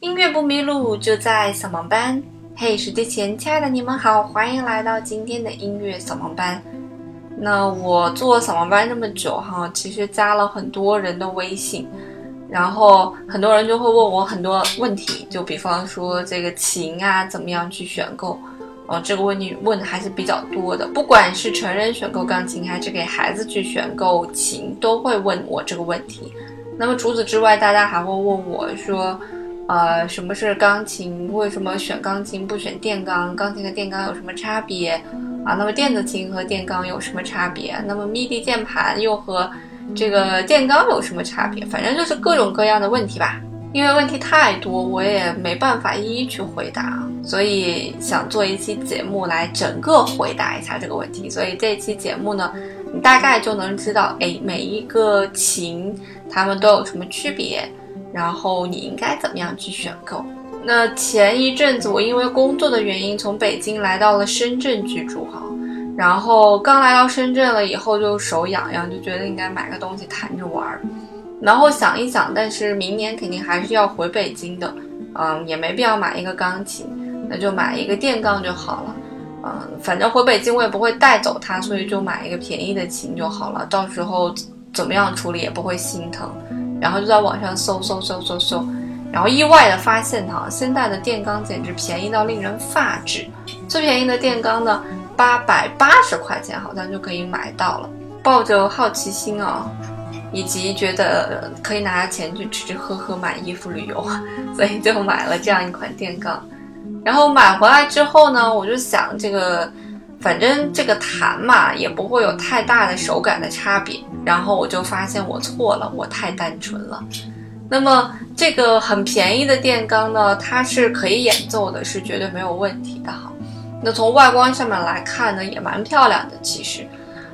音乐不迷路，就在扫盲班。嘿，手机前亲爱的你们好，欢迎来到今天的音乐扫盲班。那我做扫盲班这么久哈，其实加了很多人的微信，然后很多人就会问我很多问题，就比方说这个琴啊，怎么样去选购？哦，这个问题问的还是比较多的。不管是成人选购钢琴，还是给孩子去选购琴，都会问我这个问题。那么除此之外，大家还会问我说，呃，什么是钢琴？为什么选钢琴不选电钢？钢琴和电钢有什么差别？啊，那么电子琴和电钢有什么差别？那么 MIDI 键盘又和这个电钢有什么差别？反正就是各种各样的问题吧。因为问题太多，我也没办法一一去回答，所以想做一期节目来整个回答一下这个问题。所以这期节目呢，你大概就能知道，哎，每一个琴它们都有什么区别，然后你应该怎么样去选购。那前一阵子我因为工作的原因从北京来到了深圳居住哈，然后刚来到深圳了以后就手痒痒，就觉得应该买个东西弹着玩儿。然后想一想，但是明年肯定还是要回北京的，嗯，也没必要买一个钢琴，那就买一个电钢就好了，嗯，反正回北京我也不会带走它，所以就买一个便宜的琴就好了，到时候怎么样处理也不会心疼。然后就在网上搜搜搜搜搜，然后意外的发现哈，现在的电钢简直便宜到令人发指，最便宜的电钢呢，八百八十块钱好像就可以买到了。抱着好奇心啊。以及觉得可以拿钱去吃吃喝喝、买衣服、旅游，所以就买了这样一款电钢。然后买回来之后呢，我就想这个，反正这个弹嘛也不会有太大的手感的差别。然后我就发现我错了，我太单纯了。那么这个很便宜的电钢呢，它是可以演奏的，是绝对没有问题的哈。那从外观上面来看呢，也蛮漂亮的，其实。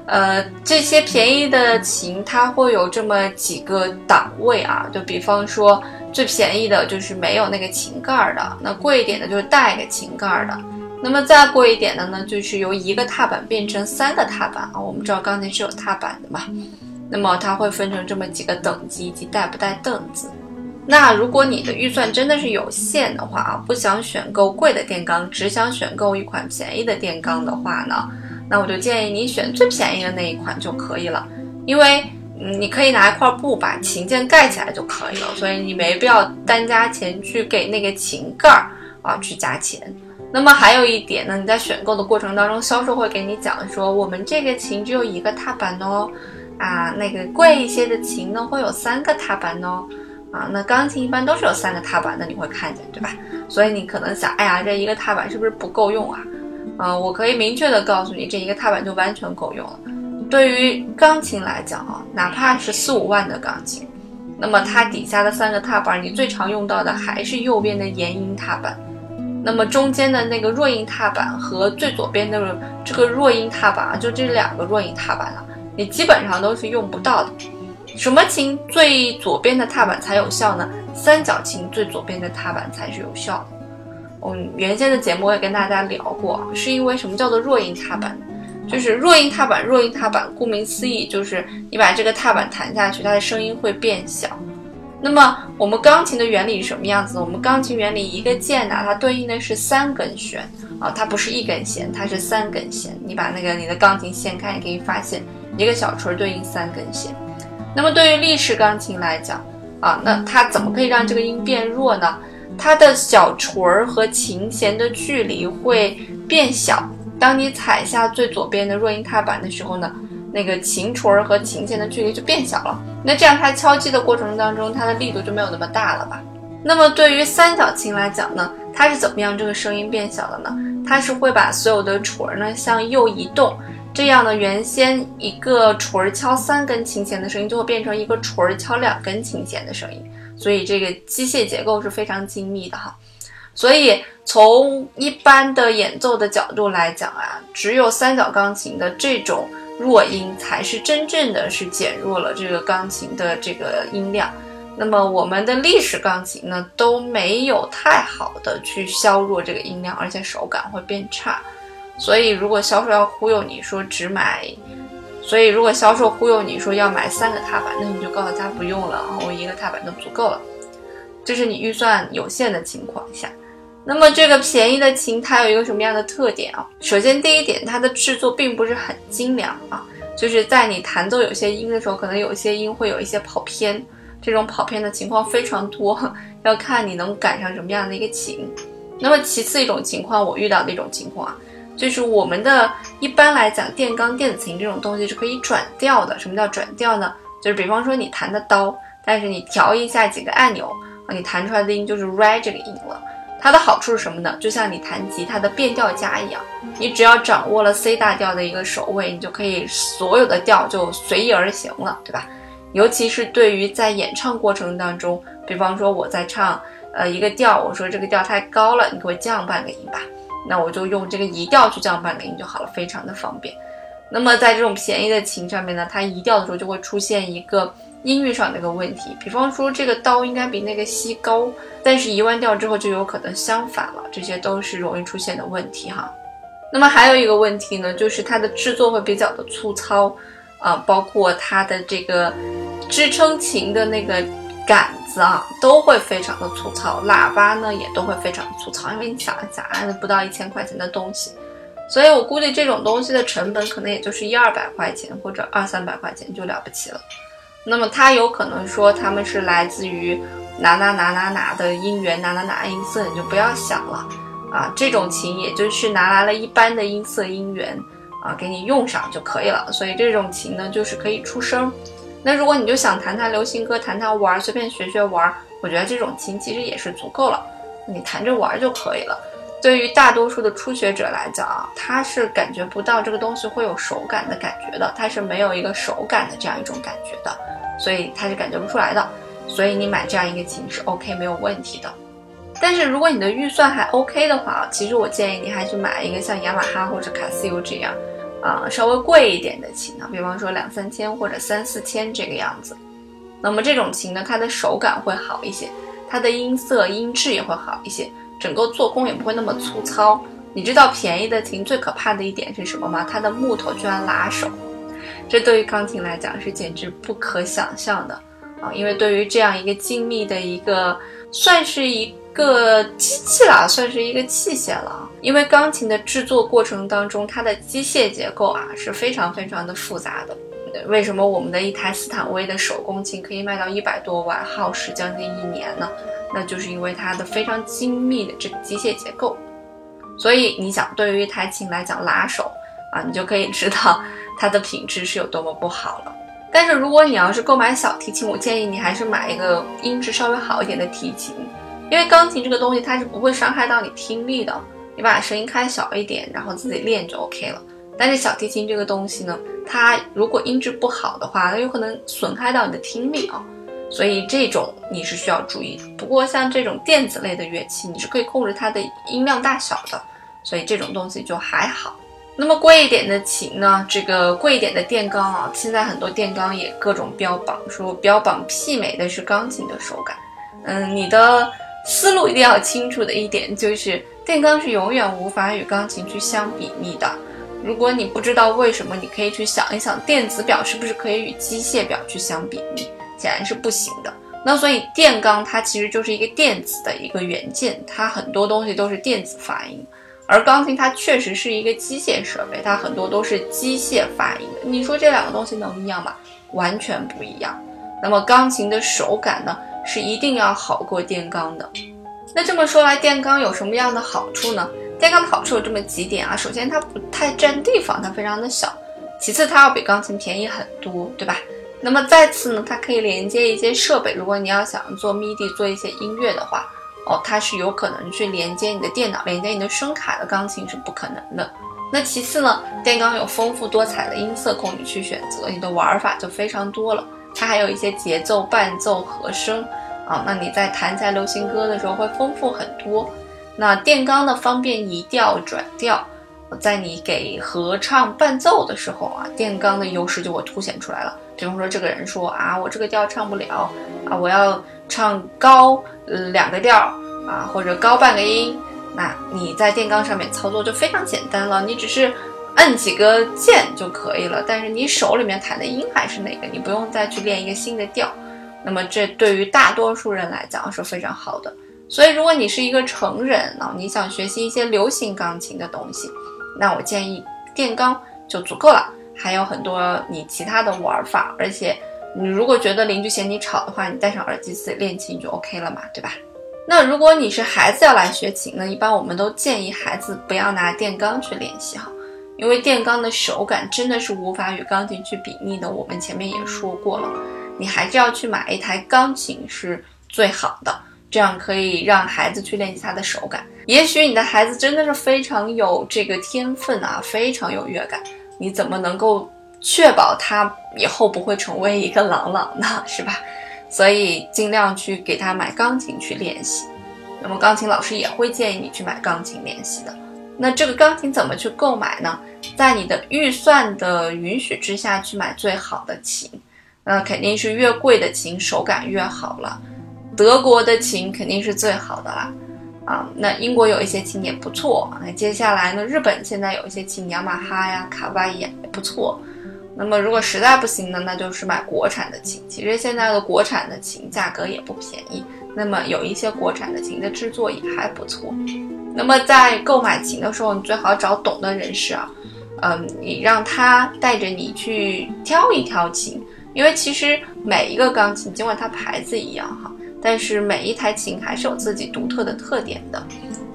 呃，这些便宜的琴，它会有这么几个档位啊，就比方说最便宜的就是没有那个琴盖的，那贵一点的就是带个琴盖的，那么再贵一点的呢，就是由一个踏板变成三个踏板啊。我们知道钢琴是有踏板的嘛，那么它会分成这么几个等级，以及带不带凳子。那如果你的预算真的是有限的话啊，不想选购贵的电钢，只想选购一款便宜的电钢的话呢？那我就建议你选最便宜的那一款就可以了，因为，你可以拿一块布把琴键盖起来就可以了，所以你没必要单加钱去给那个琴盖儿啊去加钱。那么还有一点呢，你在选购的过程当中，销售会给你讲说，我们这个琴只有一个踏板哦，啊，那个贵一些的琴呢会有三个踏板哦，啊，那钢琴一般都是有三个踏板的，你会看见对吧？所以你可能想，哎呀，这一个踏板是不是不够用啊？啊，我可以明确的告诉你，这一个踏板就完全够用了。对于钢琴来讲啊，哪怕是四五万的钢琴，那么它底下的三个踏板，你最常用到的还是右边的延音踏板。那么中间的那个弱音踏板和最左边的这个弱音踏板啊，就这两个弱音踏板了，你基本上都是用不到的。什么琴最左边的踏板才有效呢？三角琴最左边的踏板才是有效的。嗯，原先的节目我也跟大家聊过，是因为什么叫做弱音踏板？就是弱音踏板，弱音踏板顾名思义就是你把这个踏板弹下去，它的声音会变小。那么我们钢琴的原理是什么样子呢？我们钢琴原理一个键呢，它对应的是三根弦啊，它不是一根弦，它是三根弦。你把那个你的钢琴掀开，你可以发现一个小锤对应三根弦。那么对于立式钢琴来讲啊，那它怎么可以让这个音变弱呢？它的小锤儿和琴弦的距离会变小。当你踩下最左边的弱音踏板的时候呢，那个琴锤儿和琴弦的距离就变小了。那这样它敲击的过程当中，它的力度就没有那么大了吧？那么对于三角琴来讲呢，它是怎么样这个声音变小的呢？它是会把所有的锤儿呢向右移动，这样呢，原先一个锤儿敲三根琴弦的声音，就会变成一个锤儿敲两根琴弦的声音。所以这个机械结构是非常精密的哈，所以从一般的演奏的角度来讲啊，只有三角钢琴的这种弱音才是真正的是减弱了这个钢琴的这个音量。那么我们的历史钢琴呢都没有太好的去削弱这个音量，而且手感会变差。所以如果销售要忽悠你说只买。所以，如果销售忽悠你说要买三个踏板，那你就告诉他不用了，我一个踏板就足够了。这是你预算有限的情况下。那么这个便宜的琴它有一个什么样的特点啊？首先第一点，它的制作并不是很精良啊，就是在你弹奏有些音的时候，可能有些音会有一些跑偏，这种跑偏的情况非常多，要看你能赶上什么样的一个琴。那么其次一种情况，我遇到的一种情况啊，就是我们的一般来讲，电钢、电子琴这种东西是可以转调的。什么叫转调呢？就是比方说你弹的刀，但是你调一下几个按钮啊，你弹出来的音就是 re 这个音了。它的好处是什么呢？就像你弹吉他的变调夹一样，你只要掌握了 C 大调的一个手位，你就可以所有的调就随意而行了，对吧？尤其是对于在演唱过程当中，比方说我在唱呃一个调，我说这个调太高了，你给我降半个音吧，那我就用这个移调去降半个音就好了，非常的方便。那么在这种便宜的琴上面呢，它移调的时候就会出现一个。音域上的一个问题，比方说这个刀应该比那个西高，但是移完调之后就有可能相反了，这些都是容易出现的问题哈。那么还有一个问题呢，就是它的制作会比较的粗糙，啊，包括它的这个支撑琴的那个杆子啊，都会非常的粗糙，喇叭呢也都会非常粗糙，因为你想一下，不到一千块钱的东西，所以我估计这种东西的成本可能也就是一二百块钱或者二三百块钱就了不起了。那么它有可能说他们是来自于哪哪哪哪哪的音源哪哪哪音色，你就不要想了啊。这种琴也就是拿来了一般的音色音源啊，给你用上就可以了。所以这种琴呢，就是可以出声。那如果你就想弹弹流行歌，弹弹玩，随便学学玩，我觉得这种琴其实也是足够了，你弹着玩就可以了。对于大多数的初学者来讲啊，他是感觉不到这个东西会有手感的感觉的，他是没有一个手感的这样一种感觉的。所以他是感觉不出来的，所以你买这样一个琴是 OK 没有问题的。但是如果你的预算还 OK 的话，其实我建议你还是买一个像雅马哈或者卡西欧这样，啊稍微贵一点的琴啊，比方说两三千或者三四千这个样子。那么这种琴呢，它的手感会好一些，它的音色音质也会好一些，整个做工也不会那么粗糙。你知道便宜的琴最可怕的一点是什么吗？它的木头居然拉手。这对于钢琴来讲是简直不可想象的啊！因为对于这样一个精密的一个，算是一个机器了，算是一个器械了。因为钢琴的制作过程当中，它的机械结构啊是非常非常的复杂的。为什么我们的一台斯坦威的手工琴可以卖到一百多万，耗时将近一年呢？那就是因为它的非常精密的这个机械结构。所以你想，对于一台琴来讲，拉手啊，你就可以知道。它的品质是有多么不好了。但是如果你要是购买小提琴，我建议你还是买一个音质稍微好一点的提琴，因为钢琴这个东西它是不会伤害到你听力的。你把声音开小一点，然后自己练就 OK 了。但是小提琴这个东西呢，它如果音质不好的话，它有可能损害到你的听力啊。所以这种你是需要注意。不过像这种电子类的乐器，你是可以控制它的音量大小的，所以这种东西就还好。那么贵一点的琴呢？这个贵一点的电钢啊，现在很多电钢也各种标榜，说标榜媲美的是钢琴的手感。嗯，你的思路一定要清楚的一点就是，电钢是永远无法与钢琴去相比拟的。如果你不知道为什么，你可以去想一想，电子表是不是可以与机械表去相比拟？显然是不行的。那所以电钢它其实就是一个电子的一个元件，它很多东西都是电子发音。而钢琴它确实是一个机械设备，它很多都是机械发音的。你说这两个东西能一样吗？完全不一样。那么钢琴的手感呢，是一定要好过电钢的。那这么说来，电钢有什么样的好处呢？电钢的好处有这么几点啊。首先，它不太占地方，它非常的小。其次，它要比钢琴便宜很多，对吧？那么再次呢，它可以连接一些设备。如果你要想做 MIDI 做一些音乐的话。哦，它是有可能去连接你的电脑、连接你的声卡的，钢琴是不可能的。那其次呢，电钢有丰富多彩的音色供你去选择，你的玩法就非常多了。它还有一些节奏、伴奏、和声啊，那你在弹起来流行歌的时候会丰富很多。那电钢呢，方便移调转调，在你给合唱伴奏的时候啊，电钢的优势就会凸显出来了。比方说，这个人说啊，我这个调唱不了啊，我要唱高。两个调啊，或者高半个音，那你在电钢上面操作就非常简单了，你只是摁几个键就可以了。但是你手里面弹的音还是那个，你不用再去练一个新的调那么这对于大多数人来讲是非常好的。所以如果你是一个成人呢，你想学习一些流行钢琴的东西，那我建议电钢就足够了。还有很多你其他的玩法，而且你如果觉得邻居嫌你吵的话，你戴上耳机自己练琴就 OK 了嘛，对吧？那如果你是孩子要来学琴呢，一般我们都建议孩子不要拿电钢去练习哈，因为电钢的手感真的是无法与钢琴去比拟的。我们前面也说过了，你还是要去买一台钢琴是最好的。这样可以让孩子去练习他的手感。也许你的孩子真的是非常有这个天分啊，非常有乐感。你怎么能够确保他以后不会成为一个朗朗呢？是吧？所以尽量去给他买钢琴去练习。那么钢琴老师也会建议你去买钢琴练习的。那这个钢琴怎么去购买呢？在你的预算的允许之下去买最好的琴。那肯定是越贵的琴手感越好了。德国的琴肯定是最好的啦，啊，那英国有一些琴也不错。那接下来呢，日本现在有一些琴，雅马哈呀、卡巴也也不错。那么如果实在不行呢，那就是买国产的琴。其实现在的国产的琴价格也不便宜。那么有一些国产的琴的制作也还不错。那么在购买琴的时候，你最好找懂的人士啊，嗯，你让他带着你去挑一挑琴，因为其实每一个钢琴，尽管它牌子一样哈。但是每一台琴还是有自己独特的特点的，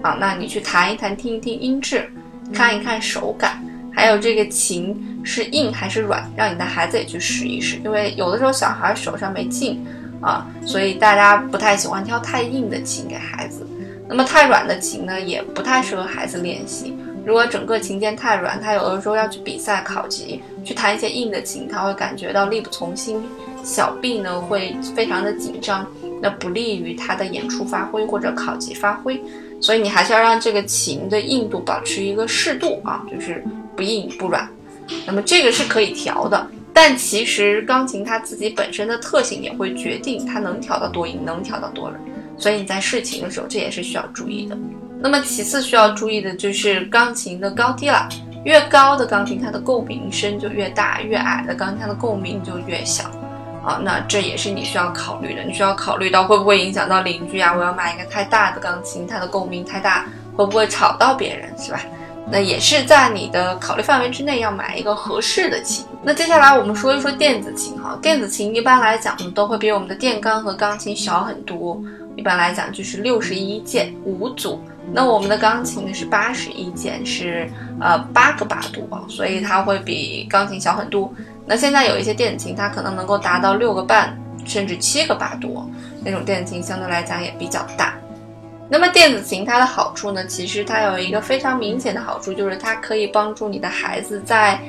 啊，那你去弹一弹，听一听音质，看一看手感，还有这个琴是硬还是软，让你的孩子也去试一试。因为有的时候小孩手上没劲啊，所以大家不太喜欢挑太硬的琴给孩子。那么太软的琴呢，也不太适合孩子练习。如果整个琴键太软，他有的时候要去比赛考级，去弹一些硬的琴，他会感觉到力不从心，小臂呢会非常的紧张。那不利于他的演出发挥或者考级发挥，所以你还是要让这个琴的硬度保持一个适度啊，就是不硬不软。那么这个是可以调的，但其实钢琴它自己本身的特性也会决定它能调到多硬，能调到多软。所以你在试琴的时候，这也是需要注意的。那么其次需要注意的就是钢琴的高低了，越高的钢琴它的共鸣声就越大，越矮的钢琴它的共鸣就越小。啊，那这也是你需要考虑的。你需要考虑到会不会影响到邻居啊？我要买一个太大的钢琴，它的共鸣太大，会不会吵到别人，是吧？那也是在你的考虑范围之内，要买一个合适的琴。那接下来我们说一说电子琴哈。电子琴一般来讲呢，都会比我们的电钢和钢琴小很多。一般来讲就是六十一键五组，那我们的钢琴呢是八十一键，是呃八个八度啊，所以它会比钢琴小很多。那现在有一些电子琴，它可能能够达到六个半甚至七个八度，那种电子琴相对来讲也比较大。那么电子琴它的好处呢，其实它有一个非常明显的好处，就是它可以帮助你的孩子在，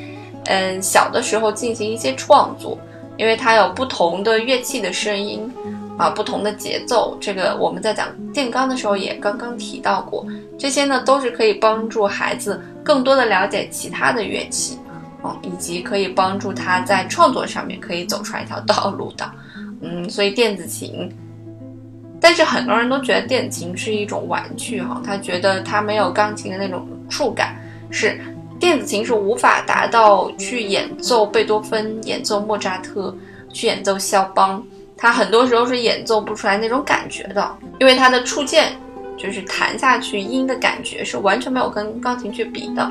嗯小的时候进行一些创作，因为它有不同的乐器的声音，啊不同的节奏。这个我们在讲电钢的时候也刚刚提到过，这些呢都是可以帮助孩子更多的了解其他的乐器。哦，以及可以帮助他在创作上面可以走出来一条道路的，嗯，所以电子琴，但是很多人都觉得电子琴是一种玩具哈，他觉得它没有钢琴的那种触感，是电子琴是无法达到去演奏贝多芬、演奏莫扎特、去演奏肖邦，他很多时候是演奏不出来那种感觉的，因为它的触键就是弹下去音的感觉是完全没有跟钢琴去比的。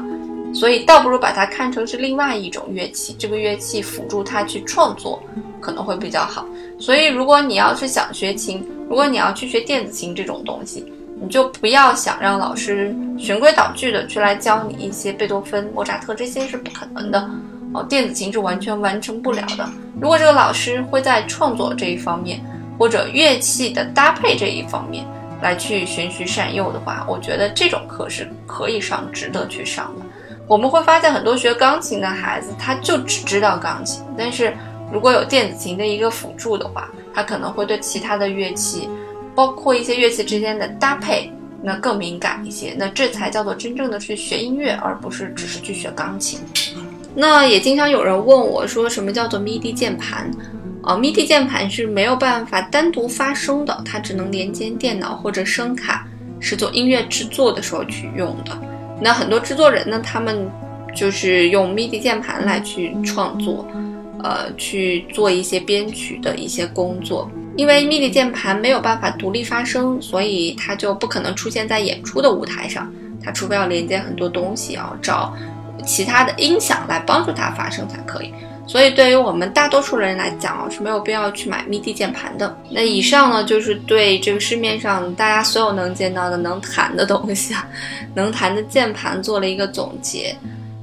所以倒不如把它看成是另外一种乐器，这个乐器辅助他去创作可能会比较好。所以如果你要是想学琴，如果你要去学电子琴这种东西，你就不要想让老师循规蹈矩的去来教你一些贝多芬、莫扎特，这些是不可能的哦。电子琴是完全完成不了的。如果这个老师会在创作这一方面，或者乐器的搭配这一方面来去循循善诱的话，我觉得这种课是可以上，值得去上的。我们会发现很多学钢琴的孩子，他就只知道钢琴，但是如果有电子琴的一个辅助的话，他可能会对其他的乐器，包括一些乐器之间的搭配，那更敏感一些。那这才叫做真正的去学音乐，而不是只是去学钢琴。那也经常有人问我说，什么叫做 MIDI 键盘？啊，MIDI 键盘是没有办法单独发声的，它只能连接电脑或者声卡，是做音乐制作的时候去用的。那很多制作人呢，他们就是用 MIDI 键盘来去创作，呃，去做一些编曲的一些工作。因为 MIDI 键盘没有办法独立发声，所以它就不可能出现在演出的舞台上。它除非要连接很多东西，要找其他的音响来帮助它发声才可以。所以对于我们大多数人来讲啊，是没有必要去买 MIDI 键盘的。那以上呢，就是对这个市面上大家所有能见到的能弹的东西啊，能弹的键盘做了一个总结。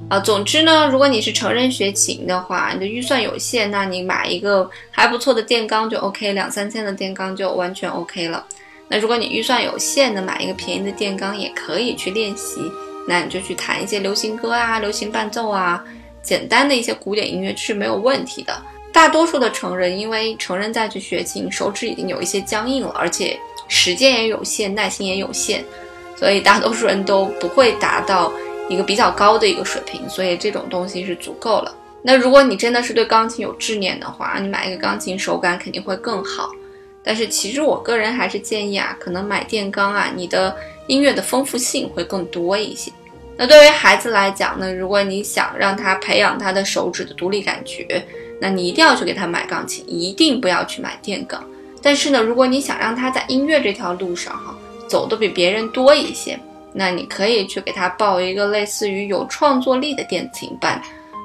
啊，总之呢，如果你是成人学琴的话，你的预算有限，那你买一个还不错的电钢就 OK，两三千的电钢就完全 OK 了。那如果你预算有限的，买一个便宜的电钢也可以去练习，那你就去弹一些流行歌啊、流行伴奏啊，简单的一些古典音乐是没有问题的。大多数的成人因为成人再去学琴，手指已经有一些僵硬了，而且时间也有限，耐心也有限，所以大多数人都不会达到。一个比较高的一个水平，所以这种东西是足够了。那如果你真的是对钢琴有执念的话，你买一个钢琴手感肯定会更好。但是其实我个人还是建议啊，可能买电钢啊，你的音乐的丰富性会更多一些。那对于孩子来讲呢，如果你想让他培养他的手指的独立感觉，那你一定要去给他买钢琴，一定不要去买电钢。但是呢，如果你想让他在音乐这条路上哈走的比别人多一些。那你可以去给他报一个类似于有创作力的电子琴班，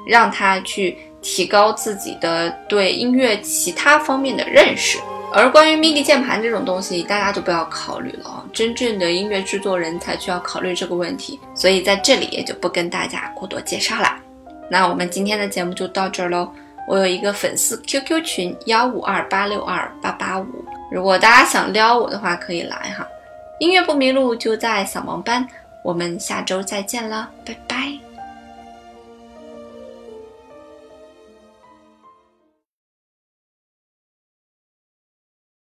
让他去提高自己的对音乐其他方面的认识。而关于 MIDI 键盘这种东西，大家就不要考虑了，真正的音乐制作人才需要考虑这个问题。所以在这里也就不跟大家过多介绍了。那我们今天的节目就到这儿喽。我有一个粉丝 QQ 群幺五二八六二八八五，如果大家想撩我的话，可以来哈。音乐不迷路，就在扫盲班。我们下周再见了，拜拜。